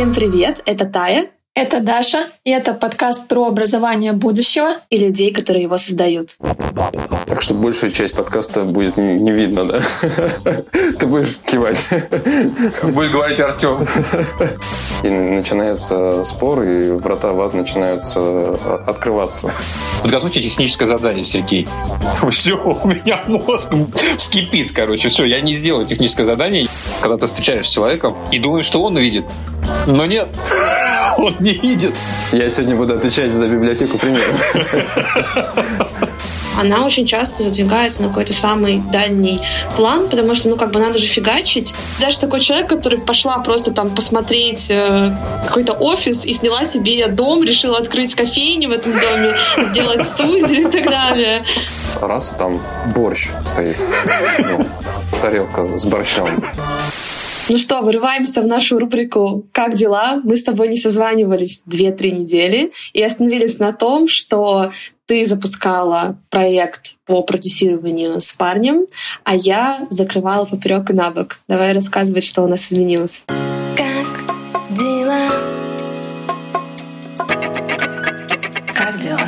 Всем привет, это Тая. Это Даша, и это подкаст про образование будущего и людей, которые его создают. Так что большая часть подкаста будет не видно, да? Ты будешь кивать. Будет говорить Артем. И начинается спор, и врата в ад начинаются открываться. Подготовьте техническое задание, Сергей. Все, у меня мозг вскипит, короче. Все, я не сделаю техническое задание. Когда ты встречаешься с человеком и думаешь, что он видит, но нет. Он не видит. Я сегодня буду отвечать за библиотеку примеров. Она очень часто задвигается на какой-то самый дальний план, потому что, ну, как бы надо же фигачить. Даже такой человек, который пошла просто там посмотреть э, какой-то офис и сняла себе дом, решила открыть кофейню в этом доме, сделать студию и так далее. Раз, там борщ стоит. Ну, тарелка с борщом. Ну что, вырываемся в нашу рубрику «Как дела?». Мы с тобой не созванивались две-три недели и остановились на том, что ты запускала проект по продюсированию с парнем, а я закрывала поперек и на бок. Давай рассказывать, что у нас изменилось. Как дела? Как дела?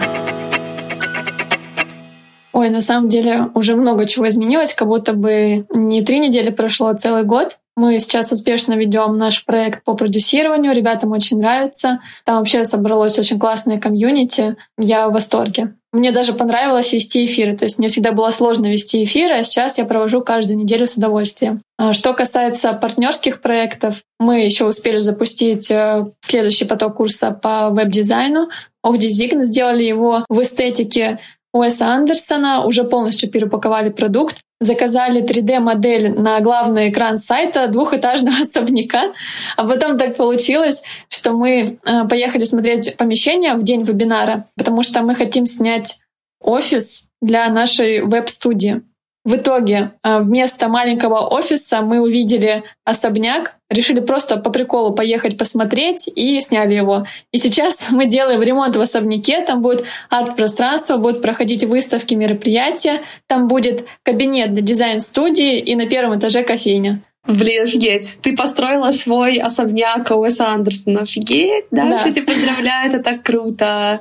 Ой, на самом деле уже много чего изменилось, как будто бы не три недели прошло, а целый год. Мы сейчас успешно ведем наш проект по продюсированию, ребятам очень нравится. Там вообще собралось очень классное комьюнити. Я в восторге. Мне даже понравилось вести эфиры. То есть мне всегда было сложно вести эфиры, а сейчас я провожу каждую неделю с удовольствием. А что касается партнерских проектов, мы еще успели запустить э, следующий поток курса по веб-дизайну. Ох, сделали его в эстетике Уэса Андерсона, уже полностью перепаковали продукт заказали 3D-модель на главный экран сайта двухэтажного особняка. А потом так получилось, что мы э, поехали смотреть помещение в день вебинара, потому что мы хотим снять офис для нашей веб-студии. В итоге э, вместо маленького офиса мы увидели особняк, решили просто по приколу поехать посмотреть и сняли его. И сейчас мы делаем ремонт в особняке, там будет арт-пространство, будут проходить выставки, мероприятия, там будет кабинет для дизайн-студии и на первом этаже кофейня. Блин, офигеть. Ты построила свой особняк Уэса Андерсона. Офигеть, да? да. Что тебя поздравляю, это так круто.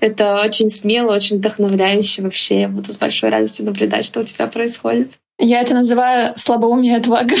Это очень смело, очень вдохновляюще вообще. Я буду с большой радостью наблюдать, что у тебя происходит. Я это называю слабоумие отвага.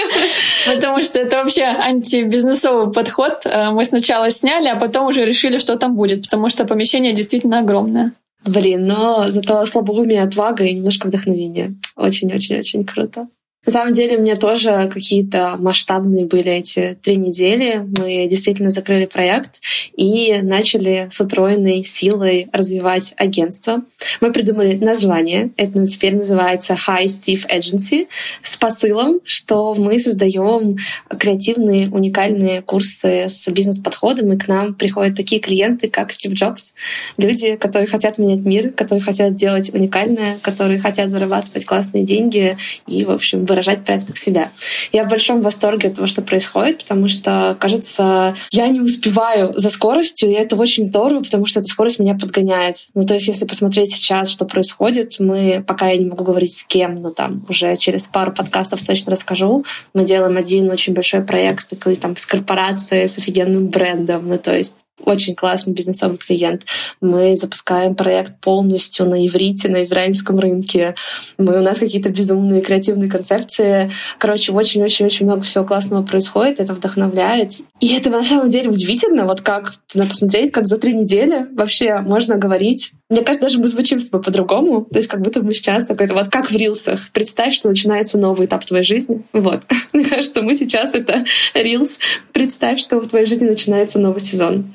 Потому что это вообще антибизнесовый подход. Э, мы сначала сняли, а потом уже решили, что там будет, потому что помещение действительно огромное. Блин, но зато слабоумие, отвага и немножко вдохновения. Очень-очень-очень круто. На самом деле, у меня тоже какие-то масштабные были эти три недели. Мы действительно закрыли проект и начали с утроенной силой развивать агентство. Мы придумали название. Это теперь называется High Steve Agency с посылом, что мы создаем креативные, уникальные курсы с бизнес-подходом, и к нам приходят такие клиенты, как Стив Джобс. Люди, которые хотят менять мир, которые хотят делать уникальное, которые хотят зарабатывать классные деньги и, в общем, выражать в проектах себя. Я в большом восторге от того, что происходит, потому что, кажется, я не успеваю за скоростью, и это очень здорово, потому что эта скорость меня подгоняет. Ну, то есть, если посмотреть сейчас, что происходит, мы, пока я не могу говорить с кем, но там уже через пару подкастов точно расскажу, мы делаем один очень большой проект такой там с корпорацией, с офигенным брендом, ну, то есть очень классный бизнесовый клиент. Мы запускаем проект полностью на иврите, на израильском рынке. Мы, у нас какие-то безумные креативные концепции. Короче, очень-очень-очень много всего классного происходит. Это вдохновляет. И это на самом деле удивительно, вот как надо посмотреть, как за три недели вообще можно говорить. Мне кажется, даже мы звучим с тобой по-другому. То есть как будто мы сейчас такой-то вот как в рилсах. Представь, что начинается новый этап твоей жизни. Вот. Мне кажется, мы сейчас это рилс. Представь, что в твоей жизни начинается новый сезон.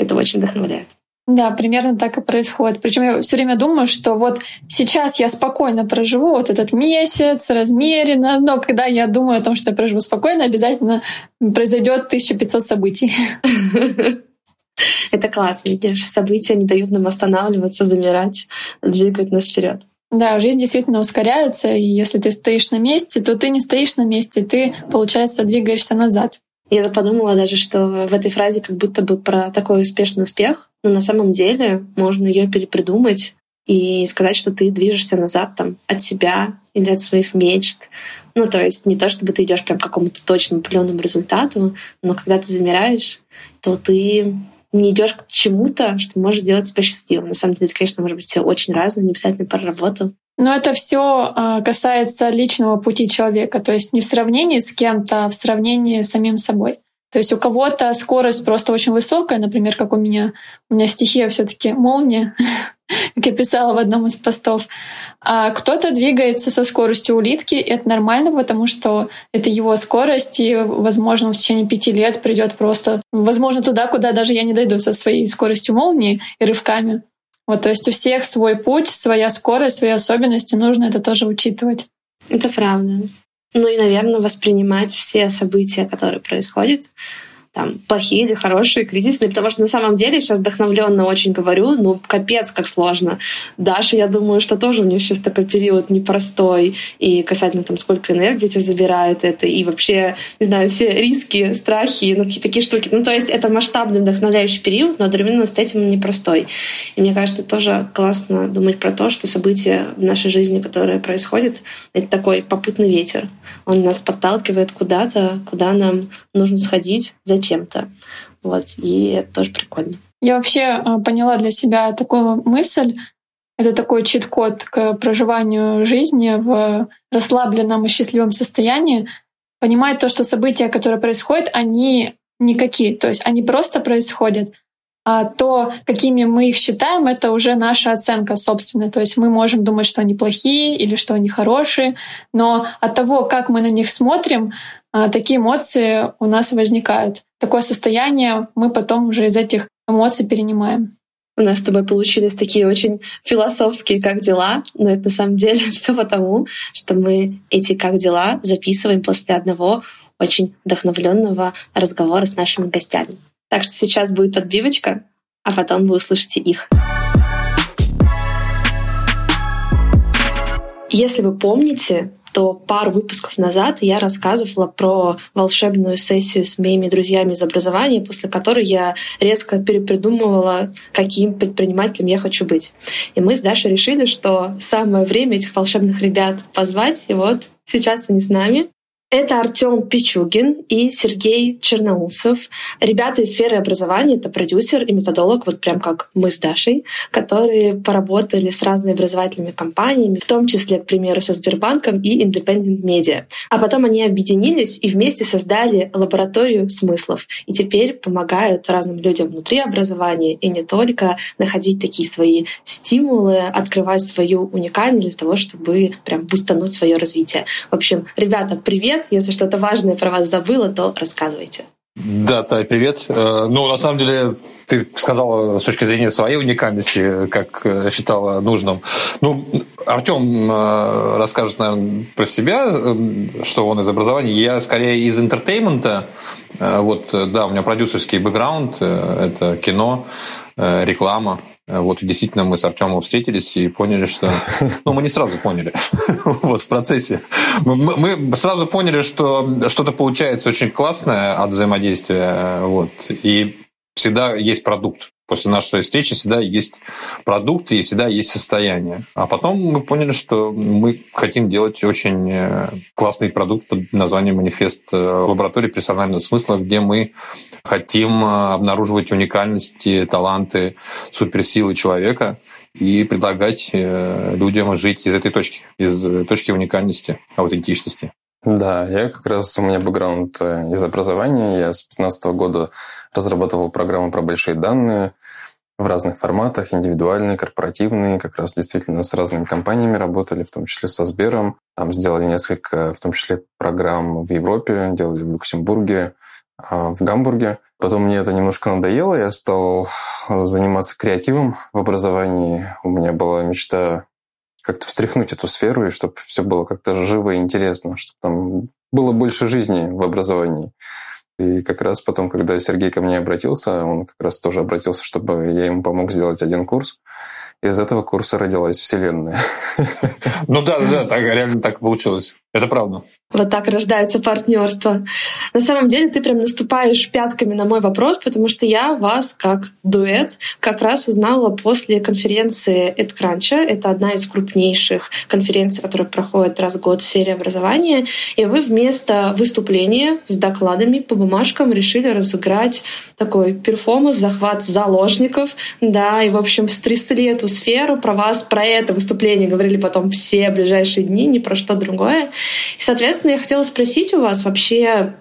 Это очень вдохновляет. Да, примерно так и происходит. Причем я все время думаю, что вот сейчас я спокойно проживу вот этот месяц, размеренно, но когда я думаю о том, что я проживу спокойно, обязательно произойдет 1500 событий. Это классно, видишь, события не дают нам останавливаться, замирать, двигать нас вперед. Да, жизнь действительно ускоряется, и если ты стоишь на месте, то ты не стоишь на месте, ты, получается, двигаешься назад. Я подумала даже, что в этой фразе как будто бы про такой успешный успех, но на самом деле можно ее перепридумать и сказать, что ты движешься назад там, от себя или от своих мечт, Ну, то есть не то, чтобы ты идешь прям к какому-то точному определенному результату, но когда ты замираешь, то ты не идешь к чему-то, что может делать тебя счастливым. На самом деле, это, конечно, может быть все очень разное, не обязательно про работу. Но это все а, касается личного пути человека, то есть не в сравнении с кем-то, а в сравнении с самим собой. То есть у кого-то скорость просто очень высокая, например, как у меня. У меня стихия все таки молния, как я писала в одном из постов. А кто-то двигается со скоростью улитки, и это нормально, потому что это его скорость, и, возможно, в течение пяти лет придет просто, возможно, туда, куда даже я не дойду со своей скоростью молнии и рывками. Вот, то есть у всех свой путь, своя скорость, свои особенности, нужно это тоже учитывать. Это правда. Ну и, наверное, воспринимать все события, которые происходят, там, плохие или хорошие, кризисные, потому что на самом деле сейчас вдохновленно очень говорю, ну, капец, как сложно. Даша, я думаю, что тоже у нее сейчас такой период непростой, и касательно там, сколько энергии тебя забирает это, и вообще, не знаю, все риски, страхи, ну, какие-то такие штуки. Ну, то есть это масштабный вдохновляющий период, но одновременно с этим непростой. И мне кажется, тоже классно думать про то, что события в нашей жизни, которые происходят, это такой попутный ветер. Он нас подталкивает куда-то, куда нам нужно сходить, зачем-то. Вот, и это тоже прикольно. Я вообще а, поняла для себя такую мысль. Это такой чит-код к проживанию жизни в расслабленном и счастливом состоянии. Понимать то, что события, которые происходят, они никакие. То есть они просто происходят. А то, какими мы их считаем, это уже наша оценка собственная. То есть мы можем думать, что они плохие или что они хорошие, но от того, как мы на них смотрим, такие эмоции у нас возникают. Такое состояние мы потом уже из этих эмоций перенимаем. У нас с тобой получились такие очень философские «как дела?», но это на самом деле все потому, что мы эти «как дела?» записываем после одного очень вдохновленного разговора с нашими гостями. Так что сейчас будет отбивочка, а потом вы услышите их. Если вы помните, то пару выпусков назад я рассказывала про волшебную сессию с моими друзьями из образования, после которой я резко перепридумывала, каким предпринимателем я хочу быть. И мы с Дашей решили, что самое время этих волшебных ребят позвать, и вот сейчас они с нами. Это Артем Пичугин и Сергей Черноусов. Ребята из сферы образования, это продюсер и методолог, вот прям как мы с Дашей, которые поработали с разными образовательными компаниями, в том числе, к примеру, со Сбербанком и Independent Media. А потом они объединились и вместе создали лабораторию смыслов. И теперь помогают разным людям внутри образования и не только находить такие свои стимулы, открывать свою уникальность для того, чтобы прям бустануть свое развитие. В общем, ребята, привет! Привет. Если что-то важное про вас забыла, то рассказывайте. Да, Тай, привет. Э, ну, на самом деле, ты сказала с точки зрения своей уникальности, как э, считала нужным. Ну, Артем э, расскажет, наверное, про себя, что он из образования. Я скорее из entertainment а. Вот, да, у меня продюсерский бэкграунд, это кино, реклама. Вот, действительно, мы с Артемом встретились и поняли, что... Ну, мы не сразу поняли. вот, в процессе. Мы, мы сразу поняли, что что-то получается очень классное от взаимодействия. Вот. И всегда есть продукт после нашей встречи всегда есть продукты и всегда есть состояние. А потом мы поняли, что мы хотим делать очень э, классный продукт под названием «Манифест э, лаборатории персонального смысла», где мы хотим э, обнаруживать уникальности, таланты, суперсилы человека и предлагать людям жить из этой точки, из точки уникальности, аутентичности. Да, я как раз, у меня бэкграунд из образования. Я с 15 года разрабатывал программы про большие данные в разных форматах, индивидуальные, корпоративные, как раз действительно с разными компаниями работали, в том числе со Сбером. Там сделали несколько, в том числе, программ в Европе, делали в Люксембурге, а, в Гамбурге. Потом мне это немножко надоело, я стал заниматься креативом в образовании. У меня была мечта как-то встряхнуть эту сферу, и чтобы все было как-то живо и интересно, чтобы там было больше жизни в образовании. И как раз потом, когда Сергей ко мне обратился, он как раз тоже обратился, чтобы я ему помог сделать один курс. Из этого курса родилась Вселенная. Ну да, да, так реально так получилось. Это правда. Вот так рождается партнерство. На самом деле ты прям наступаешь пятками на мой вопрос, потому что я вас как дуэт как раз узнала после конференции EdCrunch. Это одна из крупнейших конференций, которая проходит раз в год в сфере образования. И вы вместо выступления с докладами по бумажкам решили разыграть такой перформанс, захват заложников. Да, и, в общем, стрясли эту сферу. Про вас, про это выступление говорили потом все ближайшие дни, ни про что другое. И, соответственно, я хотела спросить у вас вообще,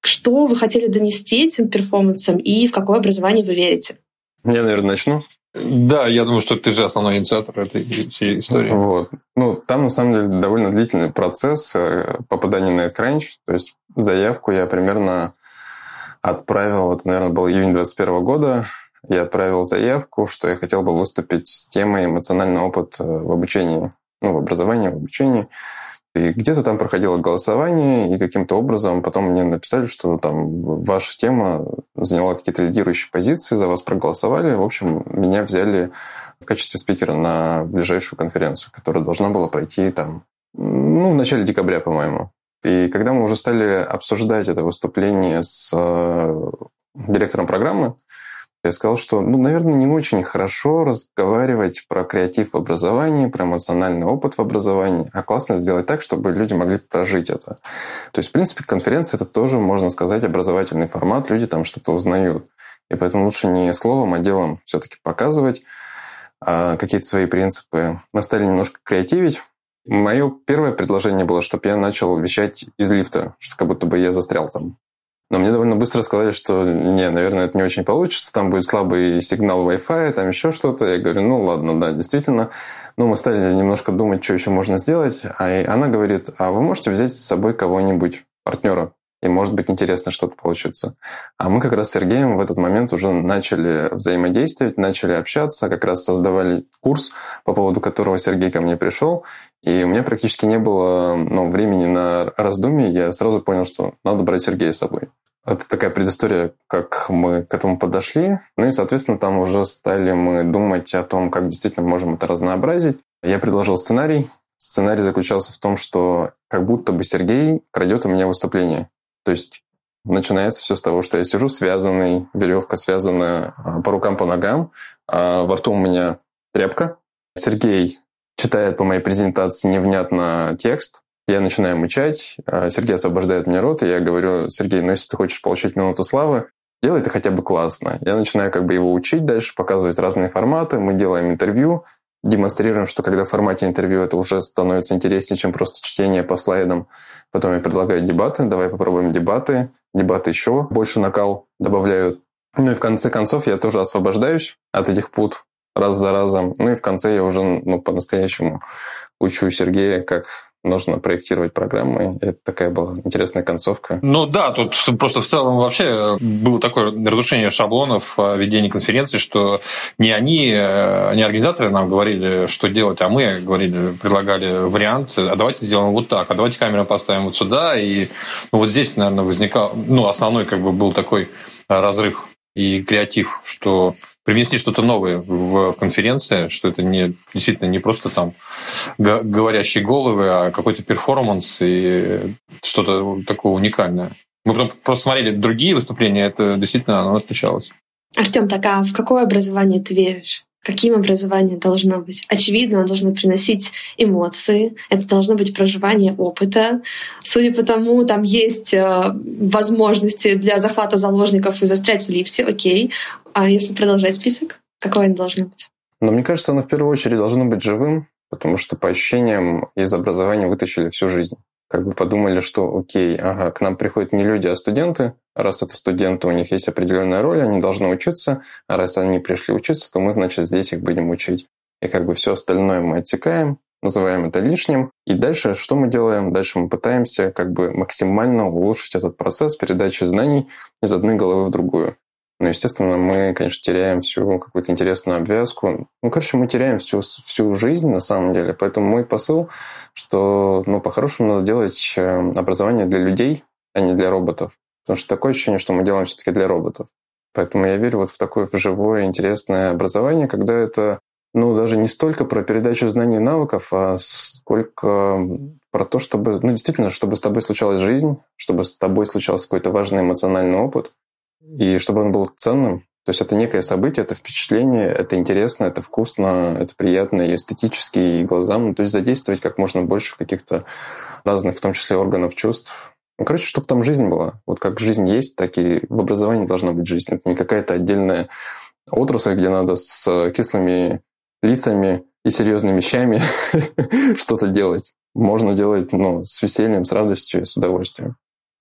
что вы хотели донести этим перформансом и в какое образование вы верите? Я, наверное, начну. Да, я думаю, что ты же основной инициатор этой всей истории. Вот. Ну, там, на самом деле, довольно длительный процесс э, попадания на EdCrunch. То есть заявку я примерно отправил, это, наверное, был июнь 2021 года, я отправил заявку, что я хотел бы выступить с темой эмоциональный опыт э, в обучении, ну, в образовании, в обучении. И где-то там проходило голосование, и каким-то образом потом мне написали, что там ваша тема заняла какие-то лидирующие позиции, за вас проголосовали. В общем, меня взяли в качестве спикера на ближайшую конференцию, которая должна была пройти там, ну, в начале декабря, по-моему. И когда мы уже стали обсуждать это выступление с э, директором программы, я сказал, что, ну, наверное, не очень хорошо разговаривать про креатив в образовании, про эмоциональный опыт в образовании, а классно сделать так, чтобы люди могли прожить это. То есть, в принципе, конференция — это тоже, можно сказать, образовательный формат, люди там что-то узнают. И поэтому лучше не словом, а делом все-таки показывать а, какие-то свои принципы. Мы стали немножко креативить. Мое первое предложение было, чтобы я начал вещать из лифта, что как будто бы я застрял там. Но мне довольно быстро сказали, что не, наверное, это не очень получится, там будет слабый сигнал Wi-Fi, там еще что-то. Я говорю, ну ладно, да, действительно. Ну, мы стали немножко думать, что еще можно сделать. А она говорит, а вы можете взять с собой кого-нибудь, партнера, и может быть интересно что-то получится. А мы как раз с Сергеем в этот момент уже начали взаимодействовать, начали общаться, как раз создавали курс, по поводу которого Сергей ко мне пришел, и у меня практически не было ну, времени на раздумье, я сразу понял, что надо брать Сергея с собой. Это такая предыстория, как мы к этому подошли. Ну и, соответственно, там уже стали мы думать о том, как действительно можем это разнообразить. Я предложил сценарий. Сценарий заключался в том, что как будто бы Сергей крадет у меня выступление. То есть начинается все с того, что я сижу связанный, веревка связана а, по рукам, по ногам, а во рту у меня тряпка. Сергей читает по моей презентации невнятно текст, я начинаю мычать, а Сергей освобождает мне рот, и я говорю, Сергей, ну если ты хочешь получить минуту славы, делай это хотя бы классно. Я начинаю как бы его учить дальше, показывать разные форматы, мы делаем интервью, демонстрируем, что когда в формате интервью это уже становится интереснее, чем просто чтение по слайдам. Потом я предлагаю дебаты, давай попробуем дебаты. Дебаты еще больше накал добавляют. Ну и в конце концов я тоже освобождаюсь от этих пут раз за разом. Ну и в конце я уже ну, по-настоящему учу Сергея, как нужно проектировать программы. Это такая была интересная концовка. Ну да, тут просто в целом вообще было такое разрушение шаблонов ведения конференции, что не они, э, не организаторы нам говорили, что делать, а мы говорили, предлагали вариант, а давайте сделаем вот так, а давайте камеру поставим вот сюда. И ну, вот здесь, наверное, возникал, ну, основной как бы был такой разрыв и креатив, что привнесли что-то новое в конференции, что это не, действительно не просто там говорящие головы, а какой-то перформанс и что-то такое уникальное. Мы потом просто смотрели другие выступления, это действительно оно отличалось. Артем, так а в какое образование ты веришь? Каким образование должно быть? Очевидно, оно должно приносить эмоции, это должно быть проживание опыта. Судя по тому, там есть э, возможности для захвата заложников и застрять в лифте, окей. А если продолжать список, какое оно должно быть? Но мне кажется, оно в первую очередь должно быть живым, потому что по ощущениям из образования вытащили всю жизнь. Как бы подумали, что окей, ага, к нам приходят не люди, а студенты. Раз это студенты, у них есть определенная роль, они должны учиться. А раз они пришли учиться, то мы, значит, здесь их будем учить. И как бы все остальное мы отсекаем, называем это лишним. И дальше что мы делаем? Дальше мы пытаемся как бы максимально улучшить этот процесс передачи знаний из одной головы в другую. Ну, естественно, мы, конечно, теряем всю какую-то интересную обвязку. Ну, короче, мы теряем всю, всю жизнь на самом деле. Поэтому мой посыл, что, ну, по-хорошему надо делать э, образование для людей, а не для роботов. Потому что такое ощущение, что мы делаем все-таки для роботов. Поэтому я верю вот в такое живое, интересное образование, когда это ну, даже не столько про передачу знаний и навыков, а сколько про то, чтобы, ну, действительно, чтобы с тобой случалась жизнь, чтобы с тобой случался какой-то важный эмоциональный опыт, и чтобы он был ценным. То есть это некое событие, это впечатление, это интересно, это вкусно, это приятно и эстетически, и глазам. Ну, то есть задействовать как можно больше каких-то разных, в том числе органов чувств. Ну, короче, чтобы там жизнь была. Вот как жизнь есть, так и в образовании должна быть жизнь. Это не какая-то отдельная отрасль, где надо с кислыми лицами и серьезными вещами что-то делать. Можно делать ну, с весельем, с радостью с удовольствием.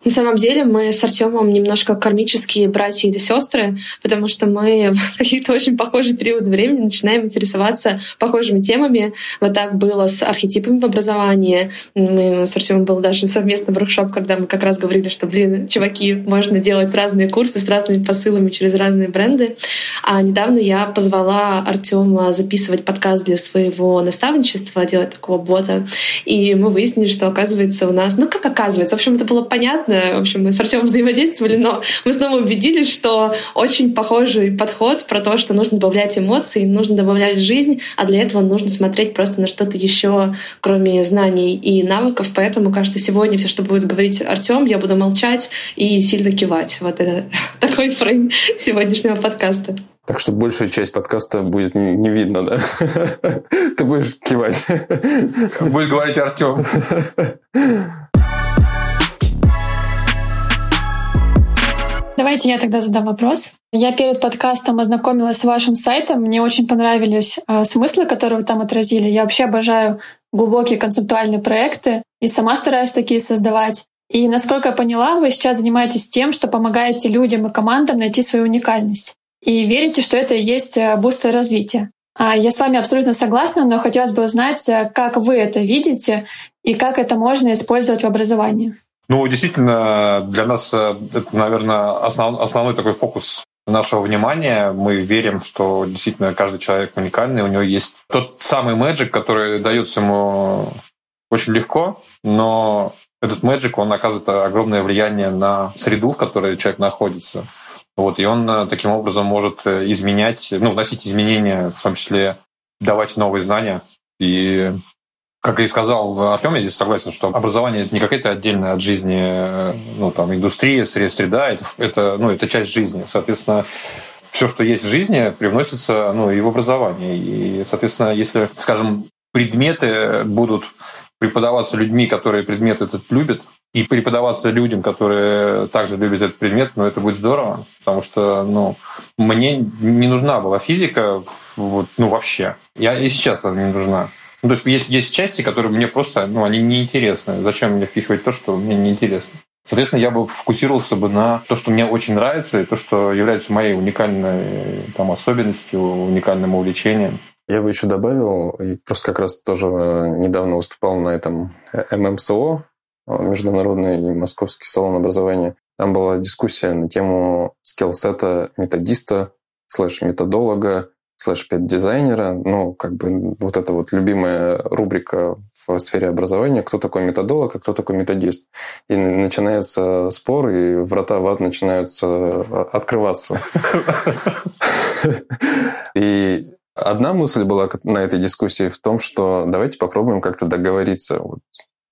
На самом деле мы с Артемом немножко кармические братья или сестры, потому что мы в какие-то очень похожие периоды времени начинаем интересоваться похожими темами. Вот так было с архетипами в образовании. Мы с Артемом был даже совместный воркшоп, когда мы как раз говорили, что, блин, чуваки, можно делать разные курсы с разными посылами через разные бренды. А недавно я позвала Артема записывать подкаст для своего наставничества, делать такого бота. И мы выяснили, что оказывается у нас... Ну, как оказывается? В общем, это было понятно, в общем, мы с Артемом взаимодействовали, но мы снова убедились, что очень похожий подход про то, что нужно добавлять эмоции, нужно добавлять жизнь, а для этого нужно смотреть просто на что-то еще, кроме знаний и навыков. Поэтому, кажется, сегодня все, что будет говорить Артем, я буду молчать и сильно кивать. Вот это такой фрейм сегодняшнего подкаста. Так что большая часть подкаста будет не видно, да? Ты будешь кивать. Будет говорить Артем. Давайте я тогда задам вопрос. Я перед подкастом ознакомилась с вашим сайтом. Мне очень понравились э, смыслы, которые вы там отразили. Я вообще обожаю глубокие концептуальные проекты и сама стараюсь такие создавать. И насколько я поняла, вы сейчас занимаетесь тем, что помогаете людям и командам найти свою уникальность. И верите, что это и есть э, бустер развития. А я с вами абсолютно согласна, но хотелось бы узнать, как вы это видите и как это можно использовать в образовании. Ну, действительно, для нас э, это, наверное, основ, основной такой фокус нашего внимания. Мы верим, что действительно каждый человек уникальный, у него есть тот самый мэджик, который дается ему очень легко, но этот мэджик, он оказывает огромное влияние на среду, в которой человек находится. Вот, и он э, таким образом может э, изменять, ну, вносить изменения, в том числе давать новые знания. И как и сказал Артем, я здесь согласен, что образование это не какая-то отдельная от жизни э, ну, там, индустрия, среда, это, это, ну, это часть жизни. Соответственно, все, что есть в жизни, привносится ну, и в образование. И, соответственно, если, скажем, предметы будут преподаваться людьми, которые предмет этот любят, и преподаваться людям, которые также любят этот предмет, ну, это будет здорово, потому что, ну, мне не нужна была физика, вот, ну, вообще. Я и сейчас она не нужна. Ну, то есть есть, есть части, которые мне просто, ну, они неинтересны. Зачем мне впихивать то, что мне неинтересно? Соответственно, я бы фокусировался бы на то, что мне очень нравится, и то, что является моей уникальной там, особенностью, уникальным увлечением. Я бы еще добавил, и просто как раз тоже недавно выступал на этом ММСО, Международный московский салон образования. Там была дискуссия на тему skillset а методиста slash методолога slash пед-дизайнера. Ну, как бы вот эта вот любимая рубрика в сфере образования, кто такой методолог, а кто такой методист. И начинается спор, и врата в ад начинаются открываться. И одна мысль была на этой дискуссии в том, что давайте попробуем как-то договориться. Вот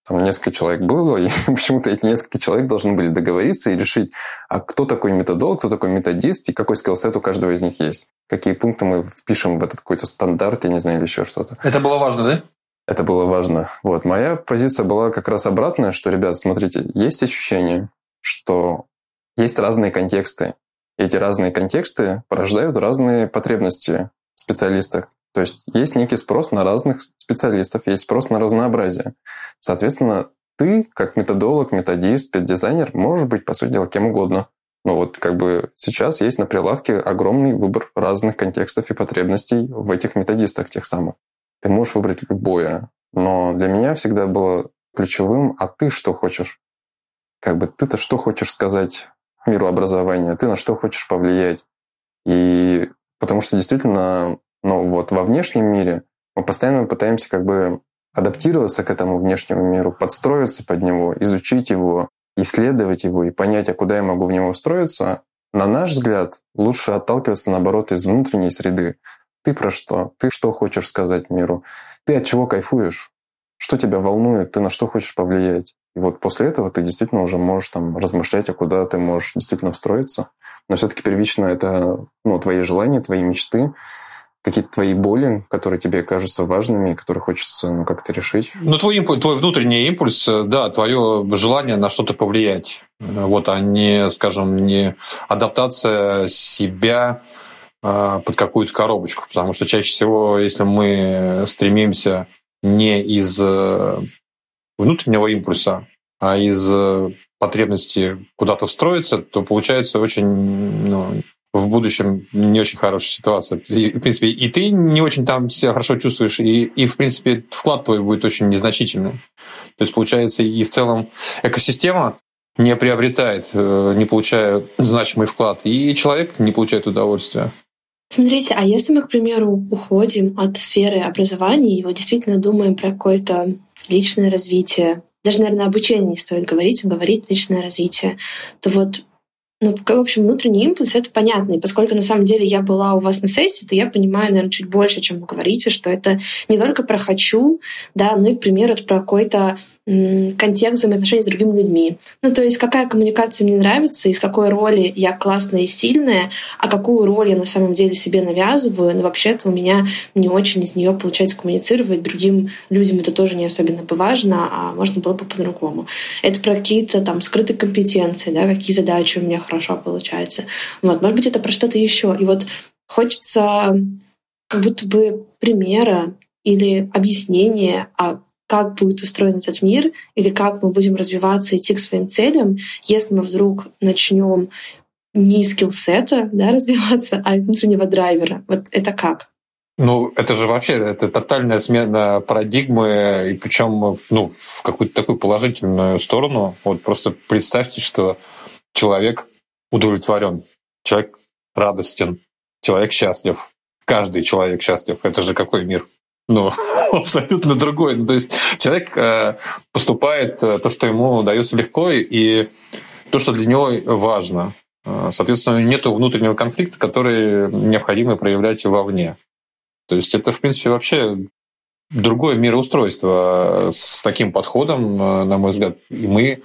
там несколько человек было, и почему-то эти несколько человек должны были договориться и решить, а кто такой методолог, кто такой методист, и какой скиллсет у каждого из них есть. Какие пункты мы впишем в этот какой-то стандарт, я не знаю, или еще что-то. Это было важно, да? Это было важно. Вот. Моя позиция была как раз обратная, что, ребят, смотрите, есть ощущение, что есть разные контексты. И эти разные контексты порождают разные потребности в специалистах. То есть есть некий спрос на разных специалистов, есть спрос на разнообразие. Соответственно, ты, как методолог, методист, спецдизайнер, можешь быть, по сути дела, кем угодно. Ну вот как бы сейчас есть на прилавке огромный выбор разных контекстов и потребностей в этих методистах тех самых. Ты можешь выбрать любое. Но для меня всегда было ключевым, а ты что хочешь? Как бы ты-то что хочешь сказать миру образования? Ты на что хочешь повлиять? И потому что действительно но вот во внешнем мире мы постоянно пытаемся как бы адаптироваться к этому внешнему миру, подстроиться под него, изучить его, исследовать его и понять, а куда я могу в него встроиться, на наш взгляд, лучше отталкиваться, наоборот, из внутренней среды. Ты про что? Ты что хочешь сказать миру? Ты от чего кайфуешь? что тебя волнует, ты на что хочешь повлиять. И вот после этого ты действительно уже можешь там размышлять, а куда ты можешь действительно встроиться. Но все-таки первично это ну, твои желания, твои мечты, какие-то твои боли, которые тебе кажутся важными которые хочется ну, как-то решить? Ну, твой, импульс, твой внутренний импульс, да, твое желание на что-то повлиять. Вот, а не, скажем, не адаптация себя а, под какую-то коробочку. Потому что чаще всего, если мы стремимся не из э, внутреннего импульса, а из э, потребности куда-то встроиться, то получается очень ну, в будущем не очень хорошая ситуация. И, в принципе, и ты не очень там себя хорошо чувствуешь, и, и, в принципе, вклад твой будет очень незначительный. То есть, получается, и в целом экосистема не приобретает, э, не получая значимый вклад, и человек не получает удовольствия. Смотрите, а если мы, к примеру, уходим от сферы образования и вот действительно думаем про какое-то личное развитие, даже, наверное, обучение не стоит говорить, а говорить личное развитие, то вот ну, в общем, внутренний импульс — это понятно. И поскольку на самом деле я была у вас на сессии, то я понимаю, наверное, чуть больше, чем вы говорите, что это не только про «хочу», да, но и, к примеру, это про какой-то контекст взаимоотношений с другими людьми. Ну, то есть какая коммуникация мне нравится, из какой роли я классная и сильная, а какую роль я на самом деле себе навязываю, но вообще-то у меня не очень из нее получается коммуницировать другим людям. Это тоже не особенно бы важно, а можно было бы по-другому. Это про какие-то там скрытые компетенции, да, какие задачи у меня хорошо получаются. Вот, может быть, это про что-то еще. И вот хочется как будто бы примера или объяснения, а как будет устроен этот мир или как мы будем развиваться, идти к своим целям, если мы вдруг начнем не из скиллсета да, развиваться, а из внутреннего драйвера. Вот это как? Ну, это же вообще это тотальная смена парадигмы, и причем ну, в какую-то такую положительную сторону. Вот просто представьте, что человек удовлетворен, человек радостен, человек счастлив. Каждый человек счастлив. Это же какой мир? Ну, абсолютно другой. Ну, то есть человек э, поступает э, то, что ему дается легко, и то, что для него важно. Э, соответственно, нет внутреннего конфликта, который необходимо проявлять вовне. То есть это, в принципе, вообще другое мироустройство с таким подходом, на мой взгляд. И мы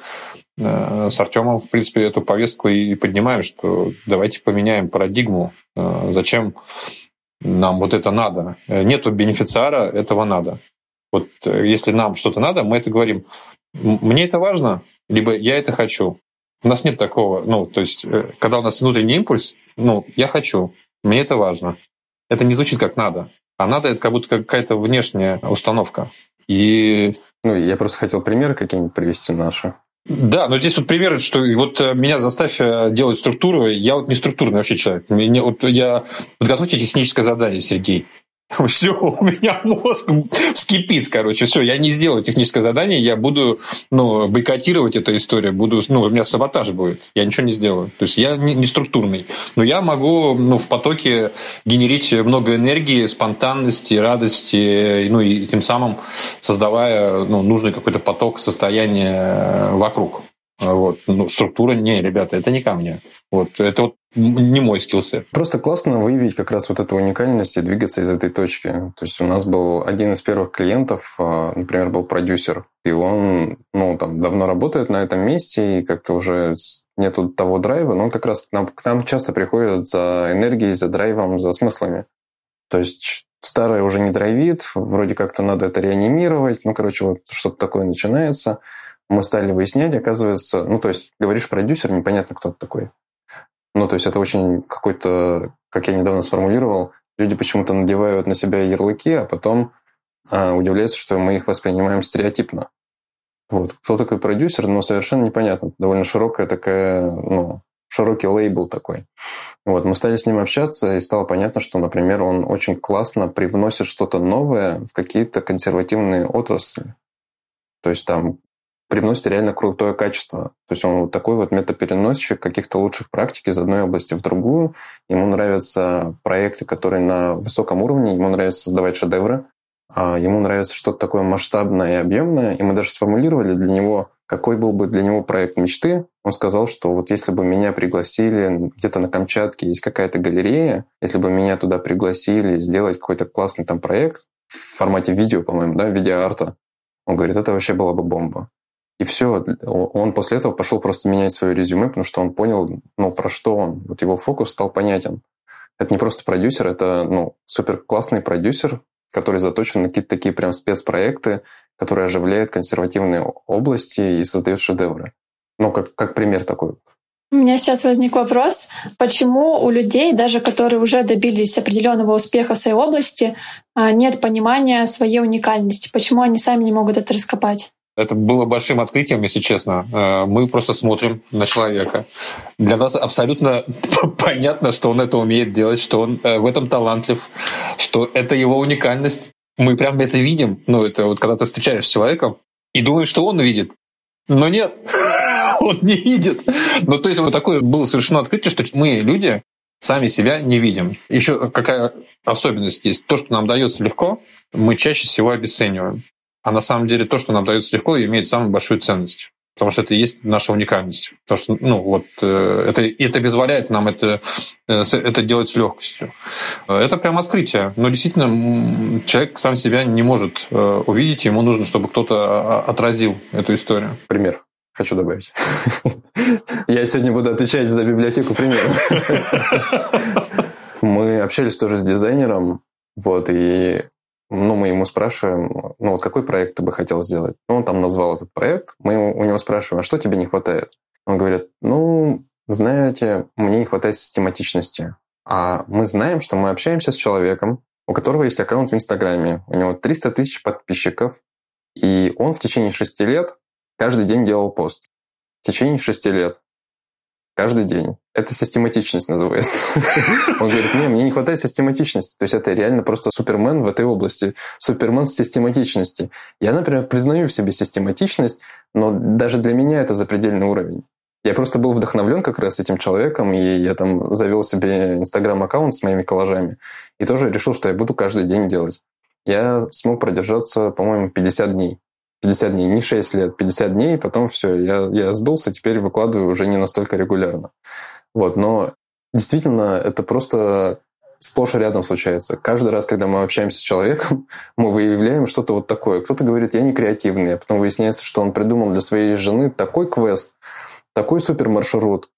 с Артемом, в принципе, эту повестку и поднимаем, что давайте поменяем парадигму. Зачем нам вот это надо. Э, нету бенефициара, этого надо. Вот э, если нам что-то надо, мы это говорим. Мне это важно, либо я это хочу. У нас нет такого, ну, то есть, э, когда у нас внутренний импульс, ну, я хочу, мне это важно. Это не звучит как надо. А надо это как будто какая-то внешняя установка. И... Ну, я просто хотел примеры какие-нибудь привести наши. Да, но здесь вот пример, что вот э, меня заставь э, делать структуру. Я вот не структурный вообще человек. Мне, вот я подготовьте техническое задание, Сергей. Все, у меня мозг вскипит, короче. Все, я не сделаю техническое задание, я буду ну, бойкотировать эту историю, буду, ну, у меня саботаж будет, я ничего не сделаю. То есть я не, не структурный. Но я могу ну, в потоке генерить много энергии, спонтанности, радости, ну и тем самым создавая ну, нужный какой-то поток состояния вокруг. Вот. Ну, структура, не, ребята, это не ко мне. Вот. Это вот не мой скиллсет. Просто классно выявить как раз вот эту уникальность и двигаться из этой точки. То есть у нас был один из первых клиентов, а, например, был продюсер, и он ну, там, давно работает на этом месте, и как-то уже нету того драйва, но он как раз к нам, к нам часто приходит за энергией, за драйвом, за смыслами. То есть старое уже не драйвит, вроде как-то надо это реанимировать, ну, короче, вот что-то такое начинается. Мы стали выяснять, оказывается, ну, то есть говоришь продюсер, непонятно, кто это такой. Ну, то есть это очень какой-то, как я недавно сформулировал, люди почему-то надевают на себя ярлыки, а потом а, удивляются, что мы их воспринимаем стереотипно. Вот. Кто такой продюсер, ну, совершенно непонятно. Довольно широкая такая, ну, широкий лейбл такой. Вот, мы стали с ним общаться, и стало понятно, что, например, он очень классно привносит что-то новое в какие-то консервативные отрасли. То есть там привносит реально крутое качество. То есть он вот такой вот метапереносчик каких-то лучших практик из одной области в другую. Ему нравятся проекты, которые на высоком уровне, ему нравится создавать шедевры, а ему нравится что-то такое масштабное и объемное. И мы даже сформулировали для него, какой был бы для него проект мечты. Он сказал, что вот если бы меня пригласили где-то на Камчатке, есть какая-то галерея, если бы меня туда пригласили сделать какой-то классный там проект в формате видео, по-моему, да, видеоарта, Он говорит, это вообще была бы бомба. И все, он после этого пошел просто менять свое резюме, потому что он понял, ну, про что он. Вот его фокус стал понятен. Это не просто продюсер, это, ну, супер классный продюсер, который заточен на какие-то такие прям спецпроекты, которые оживляют консервативные области и создают шедевры. Ну, как, как пример такой. У меня сейчас возник вопрос, почему у людей, даже которые уже добились определенного успеха в своей области, а, нет понимания своей уникальности? Почему они сами не могут это раскопать? Это было большим открытием, если честно. Э, мы просто смотрим на человека. Для нас абсолютно понятно, что он это умеет делать, что он э, в этом талантлив, что это его уникальность. Мы прям это видим. Ну, это вот когда ты встречаешься с человеком и думаешь, что он видит. Но нет, он не видит. Ну, то есть вот такое было совершено открытие, что мы, люди, сами себя не видим. Еще какая особенность есть? То, что нам дается легко, мы чаще всего обесцениваем. А на самом деле то, что нам дается легко, имеет самую большую ценность. Потому что это и есть наша уникальность. Потому что, ну, вот, э, это, это позволяет нам это, э, это делать с легкостью. Это прям открытие. Но действительно, человек сам себя не может э, увидеть, ему нужно, чтобы кто-то а, отразил эту историю. Пример хочу добавить. Я сегодня буду отвечать за библиотеку примеров. Мы общались тоже с дизайнером, вот, и ну, мы ему спрашиваем, ну, вот какой проект ты бы хотел сделать? Ну, он там назвал этот проект. Мы у него спрашиваем, а что тебе не хватает? Он говорит, ну, знаете, мне не хватает систематичности. А мы знаем, что мы общаемся с человеком, у которого есть аккаунт в Инстаграме. У него 300 тысяч подписчиков. И он в течение шести лет каждый день делал пост. В течение шести лет. Каждый день. Это систематичность называется. Он говорит, не, мне не хватает систематичности. То есть это реально просто супермен в этой области. Супермен с систематичности. Я, например, признаю в себе систематичность, но даже для меня это запредельный уровень. Я просто был вдохновлен как раз этим человеком, и я там завел себе инстаграм-аккаунт с моими коллажами, и тоже решил, что я буду каждый день делать. Я смог продержаться, по-моему, 50 дней. 50 дней, не 6 лет, 50 дней, и потом все, я, я сдулся, теперь выкладываю уже не настолько регулярно. Вот, но действительно, это просто сплошь и рядом случается. Каждый раз, когда мы общаемся с человеком, мы выявляем что-то вот такое. Кто-то говорит, я не креативный, а потом выясняется, что он придумал для своей жены такой квест, такой супер маршрут,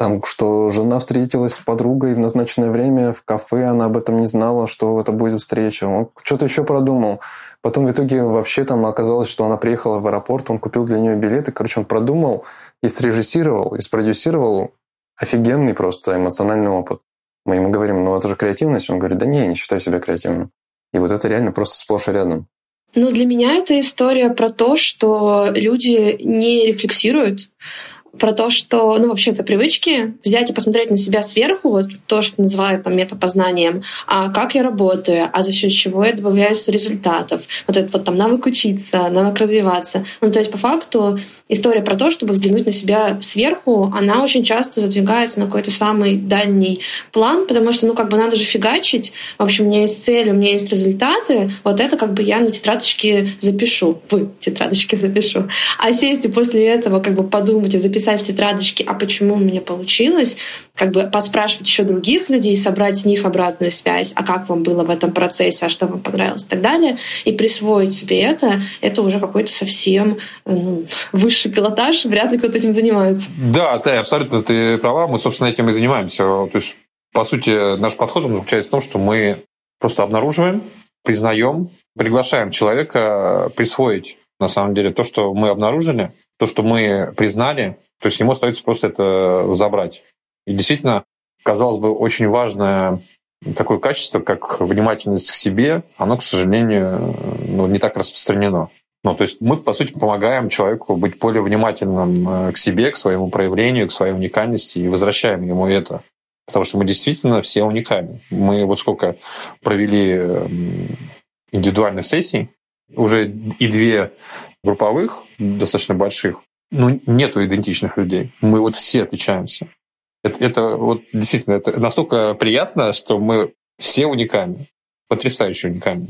там, что жена встретилась с подругой в назначенное время в кафе, она об этом не знала, что это будет встреча. Он что-то еще продумал. Потом в итоге вообще там оказалось, что она приехала в аэропорт, он купил для нее билеты. Короче, он продумал и срежиссировал, и спродюсировал офигенный просто эмоциональный опыт. Мы ему говорим, ну это же креативность. Он говорит, да не, я не считаю себя креативным. И вот это реально просто сплошь и рядом. Ну, для меня это история про то, что люди не рефлексируют про то, что, ну, вообще это привычки, взять и посмотреть на себя сверху, вот то, что называют там метапознанием, а как я работаю, а за счет чего я добавляюсь результатов, вот этот вот там навык учиться, навык развиваться. Ну, то есть по факту история про то, чтобы взглянуть на себя сверху, она очень часто задвигается на какой-то самый дальний план, потому что, ну, как бы надо же фигачить. В общем, у меня есть цель, у меня есть результаты. Вот это как бы я на тетрадочке запишу. В тетрадочке запишу. А сесть и после этого как бы подумать и записать в тетрадочке, а почему у меня получилось, как бы поспрашивать еще других людей, собрать с них обратную связь, а как вам было в этом процессе, а что вам понравилось и так далее, и присвоить себе это, это уже какой-то совсем ну, выше высший пилотаж, вряд ли кто-то этим занимается. Да, ты абсолютно ты права. Мы, собственно, этим и занимаемся. То есть, по сути, наш подход заключается в том, что мы просто обнаруживаем, признаем, приглашаем человека присвоить на самом деле то, что мы обнаружили, то, что мы признали, то есть ему остается просто это забрать. И действительно, казалось бы, очень важное такое качество, как внимательность к себе, оно, к сожалению, ну, не так распространено. Ну, то есть мы, по сути, помогаем человеку быть более внимательным э, к себе, к своему проявлению, к своей уникальности и возвращаем ему это. Потому что мы действительно все уникальны. Мы вот сколько провели эм, индивидуальных сессий, уже и две групповых, достаточно больших, ну, нету идентичных людей. Мы вот все отличаемся. Это, это вот действительно это настолько приятно, что мы все уникальны, потрясающе уникальны.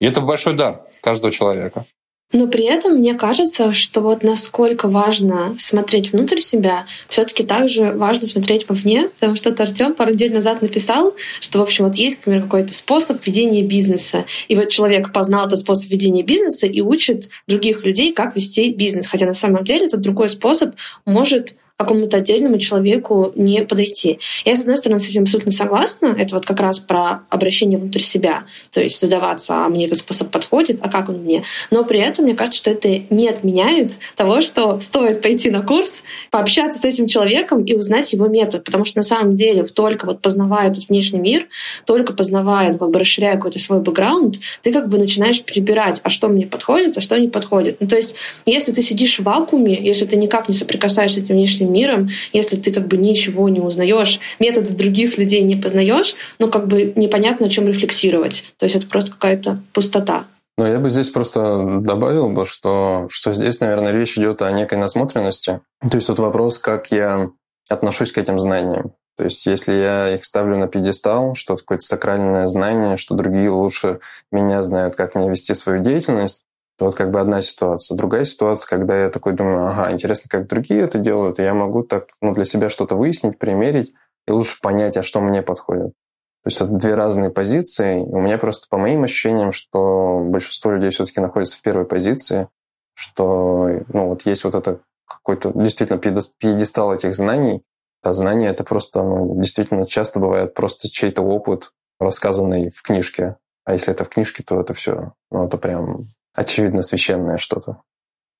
И это большой дар каждого человека. Но при этом мне кажется, что вот насколько важно смотреть внутрь себя, все-таки также важно смотреть вовне, потому что Артем пару недель назад написал, что, в общем, вот есть, например, какой-то способ ведения бизнеса. И вот человек познал этот способ ведения бизнеса и учит других людей, как вести бизнес. Хотя на самом деле этот другой способ может какому-то отдельному человеку не подойти. Я, с одной стороны, с этим абсолютно согласна. Это вот как раз про обращение внутрь себя. То есть задаваться, а мне этот способ подходит, а как он мне. Но при этом мне кажется, что это не отменяет того, что стоит пойти на курс, пообщаться с этим человеком и узнать его метод. Потому что на самом деле только вот познавая этот внешний мир, только познавая, ну, как бы расширяя какой-то свой бэкграунд, ты как бы начинаешь перебирать, а что мне подходит, а что не подходит. Ну, то есть, если ты сидишь в вакууме, если ты никак не соприкасаешься с этим внешним внешним миром, если ты как бы ничего не узнаешь, методы других людей не познаешь, ну как бы непонятно, о чем рефлексировать. То есть это просто какая-то пустота. Ну, я бы здесь просто добавил бы, что, что здесь, наверное, речь идет о некой насмотренности. То есть тут вопрос, как я отношусь к этим знаниям. То есть если я их ставлю на пьедестал, что это какое-то сакральное знание, что другие лучше меня знают, как мне вести свою деятельность, вот как бы одна ситуация. Другая ситуация, когда я такой думаю, ага, интересно, как другие это делают, и я могу так ну, для себя что-то выяснить, примерить, и лучше понять, а что мне подходит. То есть это две разные позиции. У меня просто по моим ощущениям, что большинство людей все-таки находится в первой позиции, что ну, вот есть вот это какой-то действительно пьедестал этих знаний, а знания это просто ну, действительно часто бывает просто чей-то опыт, рассказанный в книжке. А если это в книжке, то это все, ну, это прям очевидно священное что-то.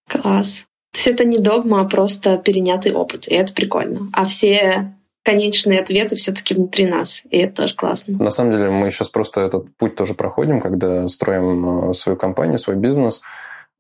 Класс. То есть это не догма, а просто перенятый опыт, и это прикольно. А все конечные ответы все-таки внутри нас, и это тоже классно. На самом деле мы сейчас просто этот путь тоже проходим, когда строим э, свою компанию, свой бизнес.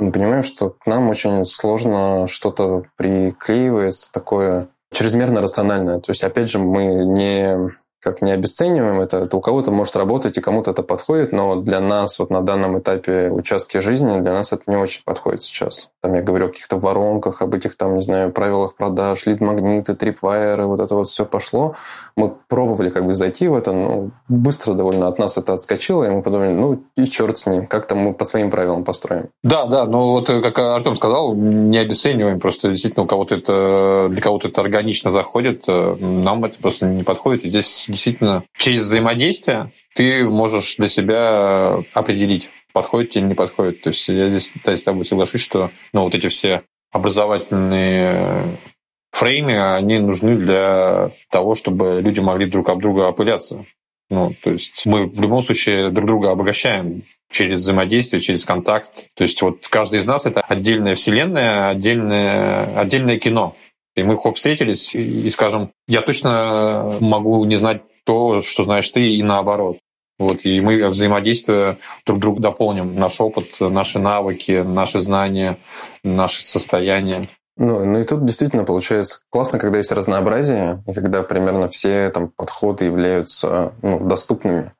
Мы понимаем, что к нам очень сложно что-то приклеивается такое чрезмерно рациональное. То есть, опять же, мы не как не обесцениваем это. Это у кого-то может работать и кому-то это подходит, но для нас вот на данном этапе участки жизни, для нас это не очень подходит сейчас. Там я говорю о каких-то воронках, об этих там, не знаю, правилах продаж, лид-магниты, трипвайеры, вот это вот все пошло. Мы пробовали как бы зайти в это, но быстро довольно от нас это отскочило, и мы подумали, ну и черт с ним, как-то мы по своим правилам построим. Да, да, но вот э, как Артем сказал, не обесцениваем, просто действительно у кого-то это, для кого-то это органично заходит, э, нам это просто не подходит, и здесь действительно через взаимодействие ты можешь для себя определить, подходит тебе или не подходит. То есть я здесь с тобой соглашусь, что ну, вот эти все образовательные фреймы, они нужны для того, чтобы люди могли друг об друга опыляться. Ну, то есть мы в любом случае друг друга обогащаем через взаимодействие, через контакт. То есть вот каждый из нас — это отдельная вселенная, отдельное, отдельное кино. И мы хоп, встретились и, и скажем, я точно могу не знать то, что знаешь ты, и наоборот. Вот, и мы взаимодействуя друг друга дополним наш опыт, наши навыки, наши знания, наши состояния. Ну, ну и тут действительно получается классно, когда есть разнообразие, и когда примерно все там подходы являются ну, доступными.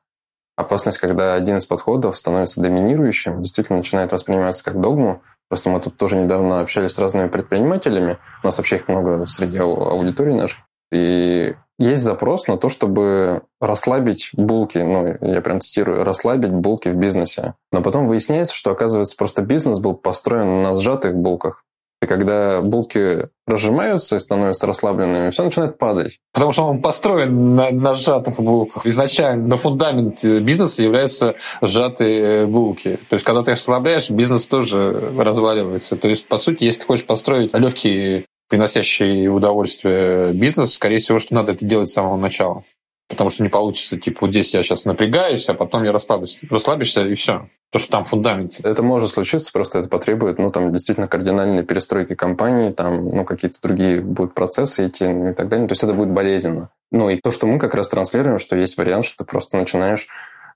Опасность, когда один из подходов становится доминирующим, действительно начинает восприниматься как догму. Просто мы тут тоже недавно общались с разными предпринимателями. У нас вообще их много среди аудитории наших. И есть запрос на то, чтобы расслабить булки, ну, я прям цитирую, расслабить булки в бизнесе. Но потом выясняется, что, оказывается, просто бизнес был построен на сжатых булках. И когда булки разжимаются и становятся расслабленными, все начинает падать. Потому что он построен на, на сжатых булках. Изначально на фундамент бизнеса являются сжатые булки. То есть, когда ты их расслабляешь, бизнес тоже разваливается. То есть, по сути, если ты хочешь построить легкий приносящий удовольствие бизнес, скорее всего, что надо это делать с самого начала. Потому что не получится, типа, вот здесь я сейчас напрягаюсь, а потом я расслаблюсь. Расслабишься, и все. То, что там фундамент. Это может случиться, просто это потребует, ну, там, действительно кардинальной перестройки компании, там, ну, какие-то другие будут процессы идти, ну, и так далее. То есть это будет болезненно. Ну, и то, что мы как раз транслируем, что есть вариант, что ты просто начинаешь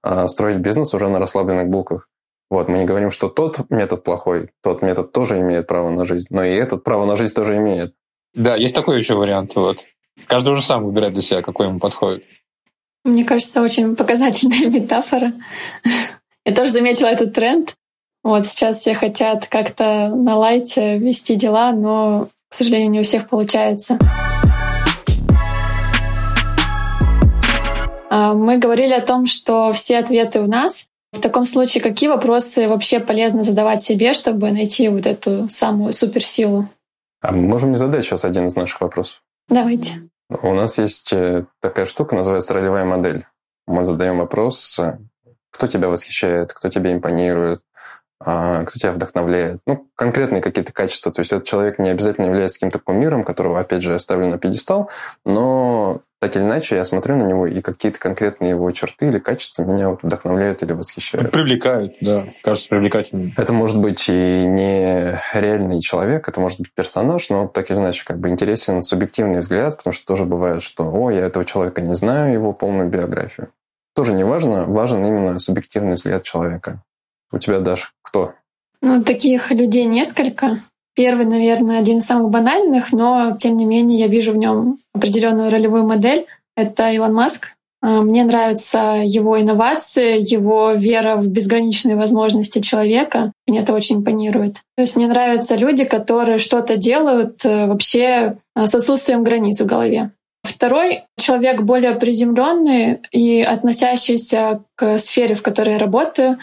а, строить бизнес уже на расслабленных булках. Вот, мы не говорим, что тот метод плохой, тот метод тоже имеет право на жизнь, но и этот право на жизнь тоже имеет. Да, есть такой еще вариант. Вот. Каждый уже сам выбирает для себя, какой ему подходит. Мне кажется, очень показательная метафора. Я тоже заметила этот тренд. Вот сейчас все хотят как-то на лайте вести дела, но, к сожалению, не у всех получается. А, мы говорили о том, что все ответы у нас, В таком случае, какие вопросы вообще полезно задавать себе, чтобы найти вот эту самую суперсилу? А мы можем не задать сейчас один из наших вопросов? Давайте. У нас есть э, такая штука, называется ролевая модель. Мы задаем вопрос, э, кто тебя восхищает, кто тебе импонирует, а, кто тебя вдохновляет. Ну, конкретные какие-то качества. То есть этот человек не обязательно является каким-то кумиром, которого, опять же, я ставлю на пьедестал, но так или иначе я смотрю на него, и какие-то конкретные его черты или качества меня вот вдохновляют или восхищают. Привлекают, да, кажется привлекательным. Это может быть и не реальный человек, это может быть персонаж, но так или иначе как бы интересен субъективный взгляд, потому что тоже бывает, что «О, я этого человека не знаю, его полную биографию». Тоже не важно, важен именно субъективный взгляд человека. У тебя, Даш, кто? Ну, таких людей несколько. Первый, наверное, один из самых банальных, но тем не менее я вижу в нем определенную ролевую модель. Это Илон Маск. А, мне нравятся его инновации, его вера в безграничные возможности человека. Мне это очень импонирует. То есть мне нравятся люди, которые что-то делают э, вообще э, с отсутствием границ в голове. Второй человек более приземленный и относящийся к сфере, в которой я работаю,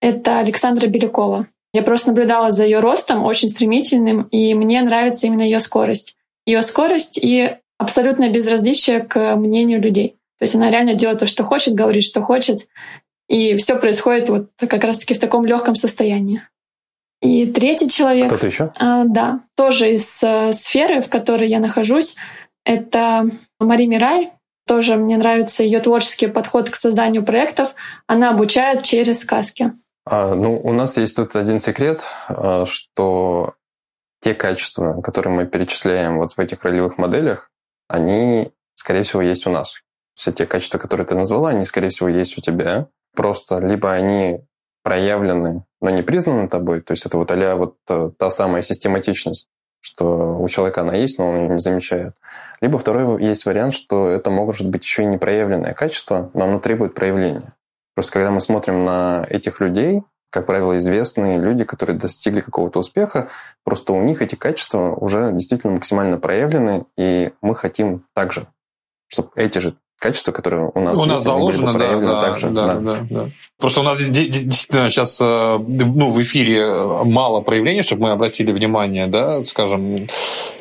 это Александра Белякова. Я просто наблюдала за ее ростом, очень стремительным, и мне нравится именно ее скорость. Ее скорость и абсолютное безразличие к мнению людей. То есть она реально делает то, что хочет, говорит, что хочет, и все происходит вот как раз-таки в таком легком состоянии. И третий человек... Кто-то еще? А, да, тоже из а, сферы, в которой я нахожусь. Это Мари Мирай. Тоже мне нравится ее творческий подход к созданию проектов. Она обучает через сказки. А, ну, у нас есть тут один секрет, а, что те качества, которые мы перечисляем вот в этих ролевых моделях, они, скорее всего, есть у нас. Все те качества, которые ты назвала, они, скорее всего, есть у тебя. Просто либо они проявлены, но не признаны тобой, то есть это вот а вот э, та самая систематичность, что у человека она есть, но он не замечает. Либо второй есть вариант, что это может быть еще и непроявленное качество, но оно требует проявления. Просто когда мы смотрим на этих людей, как правило, известные люди, которые достигли какого-то успеха, просто у них эти качества уже действительно максимально проявлены, и мы хотим также, чтобы эти же качества, которые у нас у нас заложено, да, да, также. Да, да. Да, да. Просто у нас действительно сейчас э, ну, в эфире мало проявлений, чтобы мы обратили внимание, да, скажем,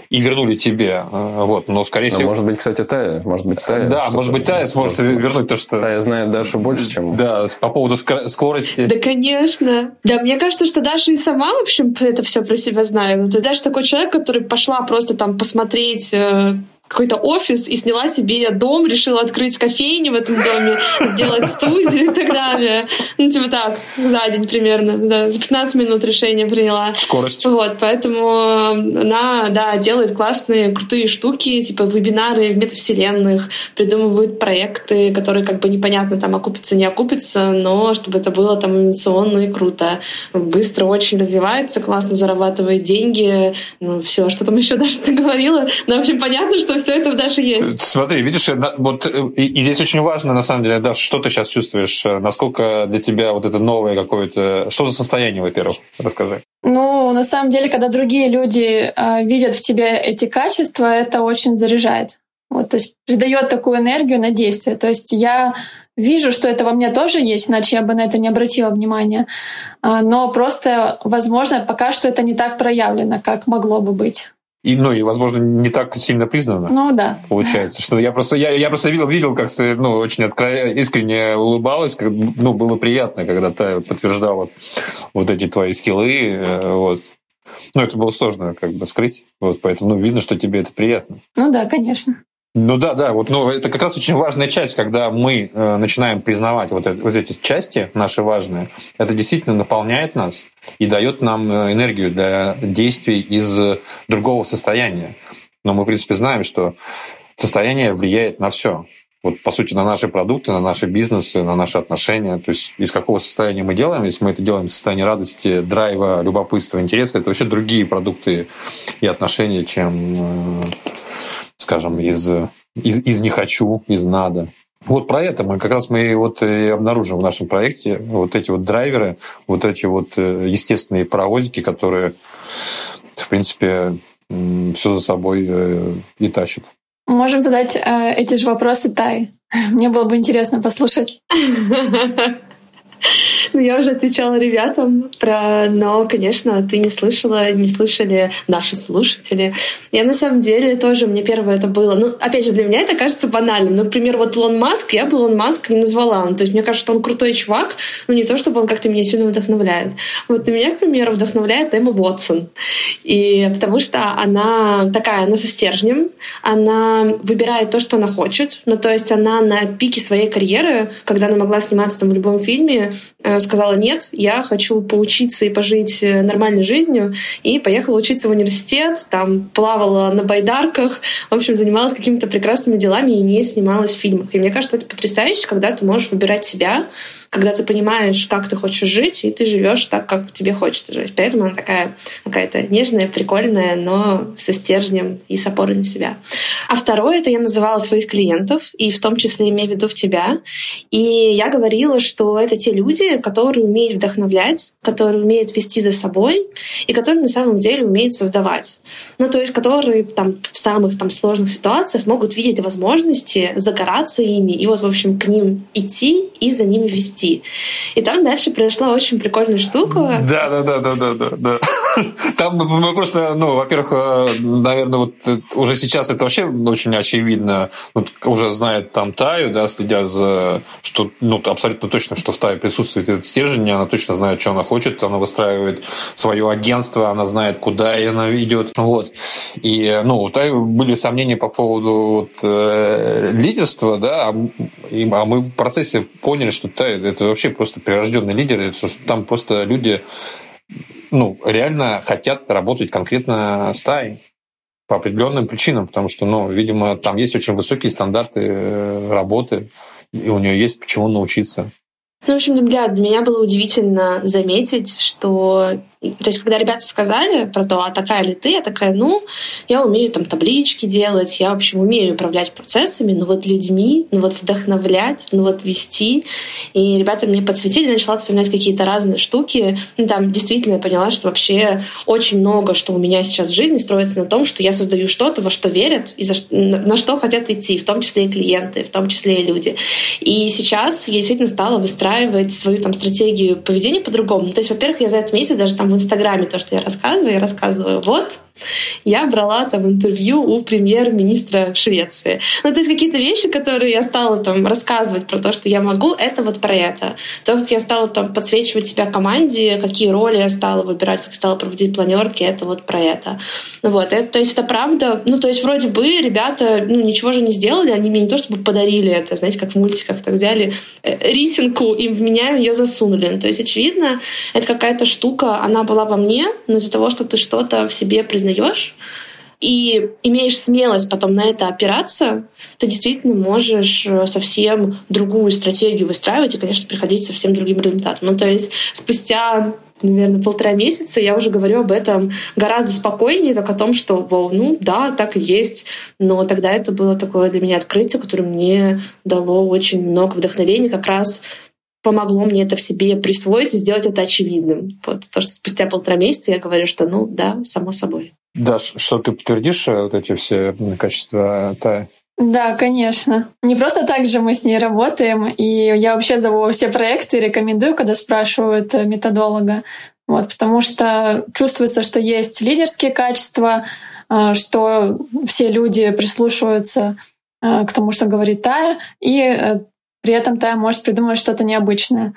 и вернули тебе. Э, вот, но, скорее всего... Может быть, кстати, Тая. Может быть, Тая. Да, может быть, Тая сможет вернуть то, что... Тая знает Дашу больше, чем... Да, по поводу скорости. Да, конечно. Да, мне кажется, что Даша и сама, в общем, это все про себя знает. То есть Даша такой человек, который пошла просто там посмотреть э, какой-то офис и сняла себе дом, решила открыть кофейню в этом доме, сделать студию и так далее. Ну, типа так, за день примерно. Да, за 15 минут решение приняла. Скорость. Вот, поэтому она, да, делает классные, крутые штуки, типа вебинары в метавселенных, придумывает проекты, которые как бы непонятно там окупятся, не окупятся, но чтобы это было там инновационно и круто. Быстро очень развивается, классно зарабатывает деньги. Ну, все, что там еще даже ты говорила. Ну, в общем, понятно, что все это даже есть. Смотри, видишь, вот и, и здесь очень важно, на самом деле, да, что ты сейчас чувствуешь, насколько для тебя вот это новое какое-то... Что за состояние, во-первых, расскажи. Ну, на самом деле, когда другие люди э, видят в тебе эти качества, это очень заряжает. Вот, то есть придает такую энергию на действие. То есть я вижу, что это во мне тоже есть, иначе я бы на это не обратила внимания. Но просто, возможно, пока что это не так проявлено, как могло бы быть. И, ну, и, возможно, не так сильно признано. Ну, да. Получается, что я просто, я, я просто видел, видел, как ты, ну, очень откро... искренне улыбалась, как, ну, было приятно, когда ты подтверждала вот эти твои скиллы, э, вот. Ну, это было сложно как бы скрыть, вот, поэтому, ну, видно, что тебе это приятно. Ну да, конечно. Ну да, да, вот, ну, это как раз очень важная часть, когда мы э, начинаем признавать вот, это, вот эти части наши важные. Это действительно наполняет нас и дает нам э, энергию для действий из другого состояния. Но мы, в принципе, знаем, что состояние влияет на все. Вот, по сути, на наши продукты, на наши бизнесы, на наши отношения. То есть из какого состояния мы делаем. Если мы это делаем в состоянии радости, драйва, любопытства, интереса, это вообще другие продукты и отношения, чем э, скажем, из, из, из «не хочу», из «надо». Вот про это мы как раз мы вот и обнаружим в нашем проекте вот эти вот драйверы, вот эти вот э, естественные паровозики, которые, в принципе, все за собой э, и тащат. Можем задать э, эти же вопросы Тай. Мне было бы интересно послушать. Ну, я уже отвечала ребятам про... Но, конечно, ты не слышала, не слышали наши слушатели. Я на самом деле тоже, мне первое это было... Ну, опять же, для меня это кажется банальным. Ну, например, вот Лон Маск, я бы Лон Маск не назвала. Ну, то есть мне кажется, что он крутой чувак, но не то, чтобы он как-то меня сильно вдохновляет. Вот на меня, к примеру, вдохновляет Эмма Уотсон. И потому что она такая, она со стержнем, она выбирает то, что она хочет. Ну, то есть она на пике своей карьеры, когда она могла сниматься там в любом фильме, Э, сказала нет, я хочу поучиться и пожить э, нормальной жизнью, и поехала учиться в университет, там плавала на байдарках, в общем, занималась какими-то прекрасными делами и не снималась в фильмах. И мне кажется, это потрясающе, когда ты можешь выбирать себя, когда ты понимаешь, как ты хочешь жить, и ты живешь так, как тебе хочется жить. Поэтому она такая какая-то нежная, прикольная, но со стержнем и с опорой на себя. А второе, это я называла своих клиентов, и в том числе имея в виду в тебя. И я говорила, что это те люди, которые умеют вдохновлять, которые умеют вести за собой, и которые на самом деле умеют создавать. Ну, то есть, которые там, в самых там, сложных ситуациях могут видеть возможности, загораться ими, и вот, в общем, к ним идти и за ними вести вести. И там дальше произошла очень прикольная штука. Да, да, да, да, да, да, да. Там мы просто, ну, во-первых, э, наверное, вот э, уже сейчас это вообще очень очевидно. Вот уже знает там Таю, да, следя за, что, ну, абсолютно точно, что в Тае присутствует этот стержень, она точно знает, что она хочет, она выстраивает свое агентство, она знает, куда она идет. Вот. И, ну, у Таи были сомнения по поводу вот, э, лидерства, да, а, а мы в процессе поняли, что Тай это вообще просто прирожденный лидер, это, там просто люди ну, реально хотят работать конкретно с ТАИ по определенным причинам, потому что, ну, видимо, там есть очень высокие стандарты э, работы, и у нее есть почему научиться. Ну, в общем, для меня было удивительно заметить, что то есть, когда ребята сказали про то, а такая ли ты, я такая, ну, я умею там таблички делать, я, в общем, умею управлять процессами, но вот людьми, ну вот вдохновлять, ну вот вести. И ребята мне подсветили, начала вспоминать какие-то разные штуки. Ну, там действительно я поняла, что вообще очень много, что у меня сейчас в жизни строится на том, что я создаю что-то, во что верят и за, на что хотят идти, в том числе и клиенты, в том числе и люди. И сейчас я действительно стала выстраивать свою там стратегию поведения по-другому. Ну, то есть, во-первых, я за этот месяц даже там в Инстаграме то, что я рассказываю, я рассказываю, вот, я брала там интервью у премьер-министра Швеции. Ну, то есть какие-то вещи, которые я стала там рассказывать про то, что я могу, это вот про это. То, как я стала там подсвечивать себя команде, какие роли я стала выбирать, как стала проводить планерки, это вот про это. Ну, вот, это, то есть это правда. Ну, то есть вроде бы ребята ну, ничего же не сделали, они мне не то чтобы подарили это, знаете, как в мультиках так взяли э, рисинку, им в меня ее засунули. Ну, то есть, очевидно, это какая-то штука, она была во мне, но из-за того, что ты что-то в себе признаешь признаешь, и имеешь смелость потом на это опираться, ты действительно можешь э, совсем другую стратегию выстраивать и, конечно, приходить совсем другим результатам. Ну, то есть спустя наверное, полтора месяца я уже говорю об этом гораздо спокойнее, как о том, что, вау, ну да, так и есть. Но тогда это было такое для меня открытие, которое мне дало очень много вдохновения, как раз помогло мне это в себе присвоить и сделать это очевидным. Вот то, что спустя полтора месяца я говорю, что ну да, само собой. Да, что ты подтвердишь э, вот эти все качества Тая? Да, конечно. Не просто так же мы с ней работаем, и я вообще зову все проекты, рекомендую, когда спрашивают э, методолога, вот, потому что чувствуется, что есть лидерские качества, э, что все люди прислушиваются к тому, что говорит Тая, и при этом Тая может придумать что-то необычное.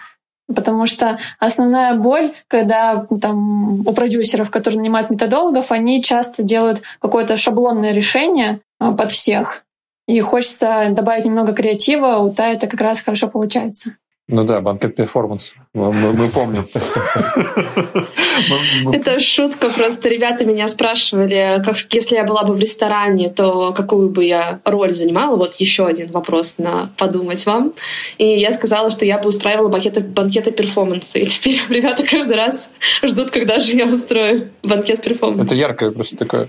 Потому что основная боль, когда там, у продюсеров, которые нанимают методологов, они часто делают какое-то шаблонное решение а, под всех. И хочется добавить немного креатива, у Та это как раз хорошо получается. Ну да, банкет перформанс. Мы, мы, мы помним. Это шутка. Просто ребята меня спрашивали, как, если я была бы в ресторане, то какую бы я роль занимала. Вот еще один вопрос на подумать вам. И я сказала, что я бы устраивала банкеты, банкеты перформанса. И теперь ребята каждый раз ждут, когда же я устрою банкет перформанса. Это яркая просто такая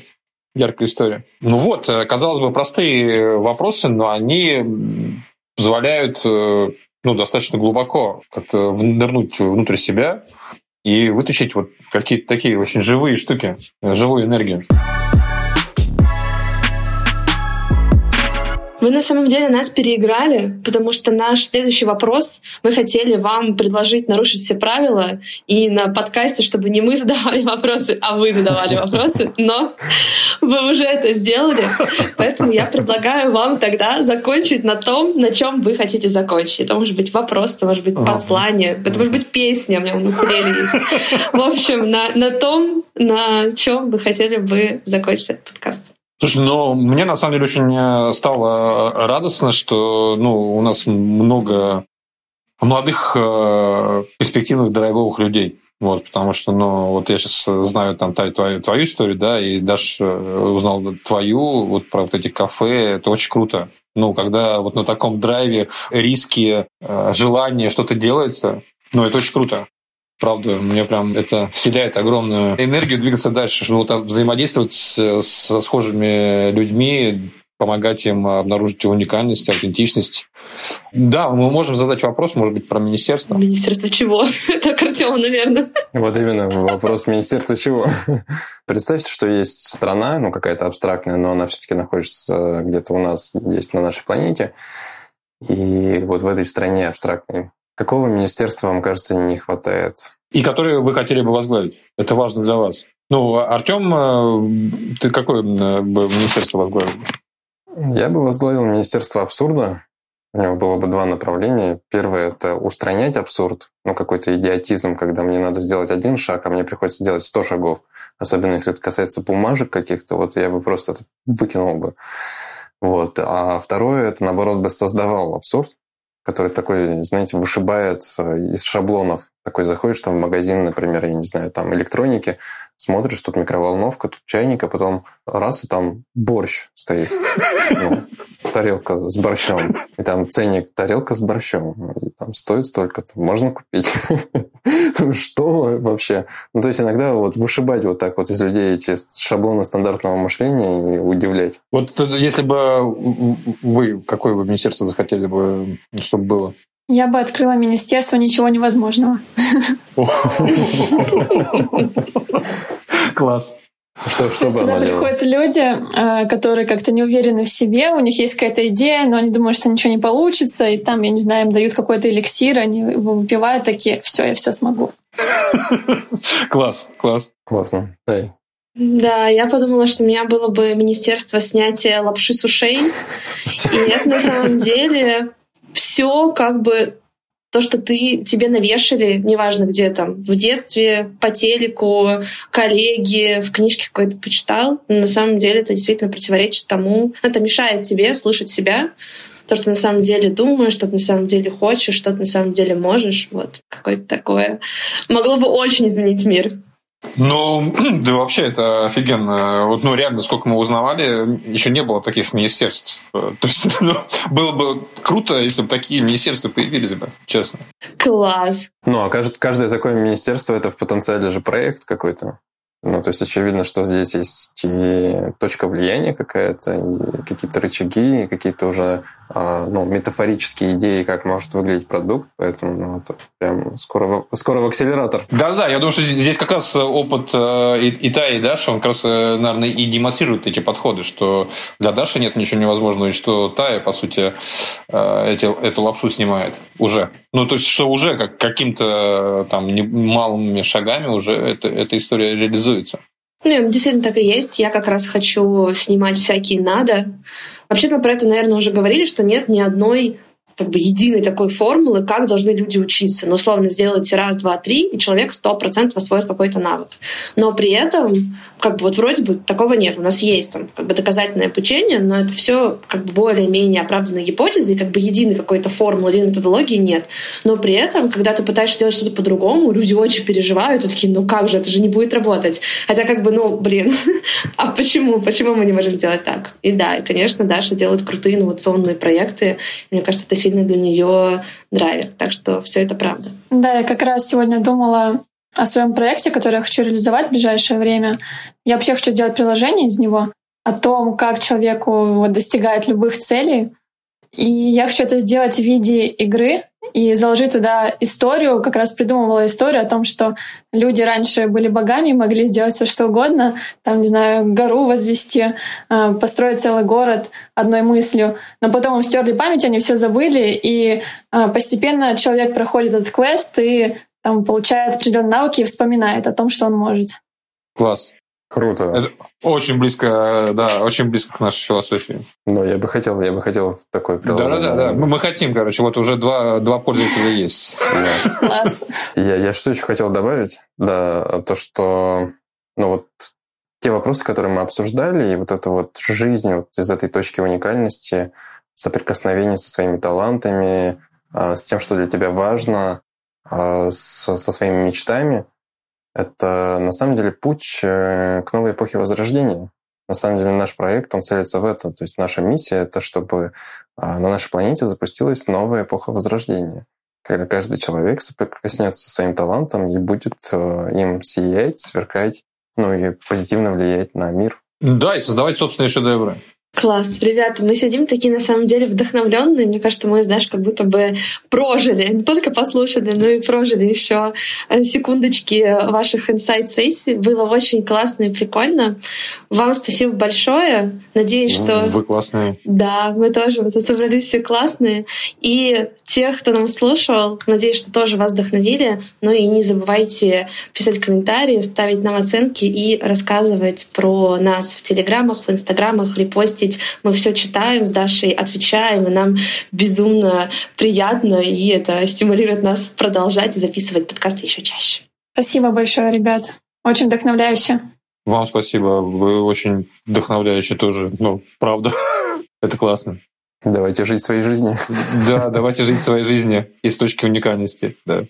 яркая история. Ну вот, э, казалось бы, простые вопросы, но они позволяют э, ну, достаточно глубоко как-то нырнуть внутрь себя и вытащить вот какие-то такие очень живые штуки, живую энергию. Вы на самом деле нас переиграли, потому что наш следующий вопрос мы хотели вам предложить нарушить все правила и на подкасте, чтобы не мы задавали вопросы, а вы задавали вопросы, но вы уже это сделали, поэтому я предлагаю вам тогда закончить на том, на чем вы хотите закончить. Это может быть вопрос, это может быть послание, это может быть песня, у меня на укулеле есть. В общем, на, на том, на чем вы хотели бы закончить этот подкаст. Слушай, ну, мне на самом деле очень э, стало э, радостно, что ну, у нас много молодых э, перспективных драйвовых людей. Вот, потому что, ну, вот я сейчас знаю там твою, твою историю, да, и даже узнал твою, вот про вот эти кафе, это очень круто. Ну, когда вот на таком драйве риски, желание что-то делается, ну, это очень круто. Правда, мне прям это вселяет огромную энергию двигаться дальше, что вот взаимодействовать с, со схожими людьми, помогать им обнаружить уникальность, аутентичность. Да, мы можем задать вопрос, может быть, про министерство. Министерство чего? Это Артема, наверное. Вот именно вопрос министерства чего. Представьте, что есть страна, ну какая-то абстрактная, но она все-таки находится где-то у нас, здесь на нашей планете. И вот в этой стране абстрактной Какого министерства, вам кажется, не хватает? И которые вы хотели бы возглавить? Это важно для вас. Ну, Артем, э, ты какое э, бы министерство возглавил? Я бы возглавил Министерство абсурда. У него было бы два направления. Первое — это устранять абсурд, ну, какой-то идиотизм, когда мне надо сделать один шаг, а мне приходится делать сто шагов. Особенно если это касается бумажек каких-то, вот я бы просто это выкинул бы. Вот. А второе — это, наоборот, бы создавал абсурд, который такой, знаете, вышибает из шаблонов. Такой заходишь там в магазин, например, я не знаю, там электроники, смотришь, тут микроволновка, тут чайник, а потом раз, и там борщ стоит. Тарелка с борщом. И там ценник тарелка с борщом. И там стоит столько-то. Можно купить. Что вообще? Ну, то есть иногда вот вышибать вот так вот из людей эти шаблоны стандартного мышления и удивлять. Вот если бы вы, какое бы министерство захотели бы, чтобы было? Я бы открыла министерство ничего невозможного. Класс. Что, что бы Сюда приходят люди, э, которые как-то не уверены в себе, у них есть какая-то идея, но они думают, что ничего не получится, и там, я не знаю, им дают какой-то эликсир, они его выпивают такие, все, я все смогу. Класс, класс. Классно. Да, я подумала, что у меня было бы министерство снятия лапши с ушей. И это на самом деле все как бы то, что ты тебе навешали, неважно где там, в детстве, по телеку, коллеги, в книжке какой-то почитал, но на самом деле это действительно противоречит тому, это мешает тебе слышать себя, то, что на самом деле думаешь, что ты на самом деле хочешь, что ты на самом деле можешь. Вот какое-то такое. Могло бы очень изменить мир. Ну, да вообще это офигенно. Вот, ну, реально, сколько мы узнавали, еще не было таких министерств. То есть, ну, было бы круто, если бы такие министерства появились бы, честно. Класс. Ну, а каждое такое министерство это в потенциале же проект какой-то. Ну, то есть очевидно, что здесь есть и точка влияния какая-то, и какие-то рычаги, и какие-то уже а, ну, метафорические идеи, как может выглядеть продукт, поэтому ну, это прям скоро, скоро в акселератор. Да-да, я думаю, что здесь как раз опыт э, и, и и Даши, он как раз, э, наверное, и демонстрирует эти подходы, что для Даши нет ничего невозможного, и что Тая, по сути, э, эти, эту лапшу снимает уже. Ну, то есть, что уже как, каким-то там малыми шагами уже эта, эта история реализуется. Ну, действительно так и есть. Я как раз хочу снимать всякие надо. Вообще-то мы про это, наверное, уже говорили, что нет ни одной как бы единой такой формулы, как должны люди учиться. Ну, условно, сделайте раз, два, три, и человек сто процентов освоит какой-то навык. Но при этом, как бы вот вроде бы такого нет. У нас есть там как бы доказательное обучение, но это все как бы более-менее оправданные гипотезы, и как бы единой какой-то формулы, единой методологии нет. Но при этом, когда ты пытаешься делать что-то по-другому, люди очень переживают, и такие, ну как же, это же не будет работать. Хотя как бы, ну, блин, а почему? Почему мы не можем сделать так? И да, и, конечно, Даша делает крутые инновационные проекты. Мне кажется, это сильный для нее драйвер. Так что все это правда. Да, я как раз сегодня думала о своем проекте, который я хочу реализовать в ближайшее время. Я вообще хочу сделать приложение из него о том, как человеку вот, достигать любых целей. И я хочу это сделать в виде игры и заложить туда историю, как раз придумывала историю о том, что люди раньше были богами, могли сделать все что угодно, там, не знаю, гору возвести, э, построить целый город одной мыслью, но потом им стерли память, они все забыли, и э, постепенно человек проходит этот квест и там получает определенные навыки и вспоминает о том, что он может. Класс. Круто. Это очень близко, да, очень близко к нашей философии. Ну, я бы хотел, я бы хотел такой приложение. Да, да, да. Мы, мы хотим, короче, вот уже два, два пользователя есть. Класс. Я, я что еще хотел добавить? Да, то, что, ну вот, те вопросы, которые мы обсуждали, и вот эта вот жизнь вот из этой точки уникальности, соприкосновение со своими талантами, а, с тем, что для тебя важно, а, со своими мечтами – это на самом деле путь э, к новой эпохе Возрождения. На самом деле наш проект, он целится в это. То есть наша миссия — это чтобы а, на нашей планете запустилась новая эпоха Возрождения когда каждый человек соприкоснется со своим талантом и будет э, им сиять, сверкать, ну и позитивно влиять на мир. Да, и создавать собственные шедевры. Класс. Ребята, мы сидим такие на самом деле вдохновленные. Мне кажется, мы, знаешь, как будто бы прожили, не только послушали, но и прожили еще э, секундочки ваших инсайт-сессий. Было очень классно и прикольно. Вам спасибо большое. Надеюсь, что... Вы классные. Да, мы тоже. Мы тут собрались все классные. И тех, кто нам слушал, надеюсь, что тоже вас вдохновили. Ну и не забывайте писать комментарии, ставить нам оценки и рассказывать про нас в Телеграмах, в Инстаграмах, репостить постить. Мы все читаем с Дашей, отвечаем, и нам безумно приятно, и это стимулирует нас продолжать и записывать подкасты еще чаще. Спасибо большое, ребят. Очень вдохновляюще. Вам спасибо. Вы очень вдохновляющие тоже. Ну, правда. Это классно. Давайте жить своей жизнью. Да, давайте жить своей жизнью из точки уникальности. Да.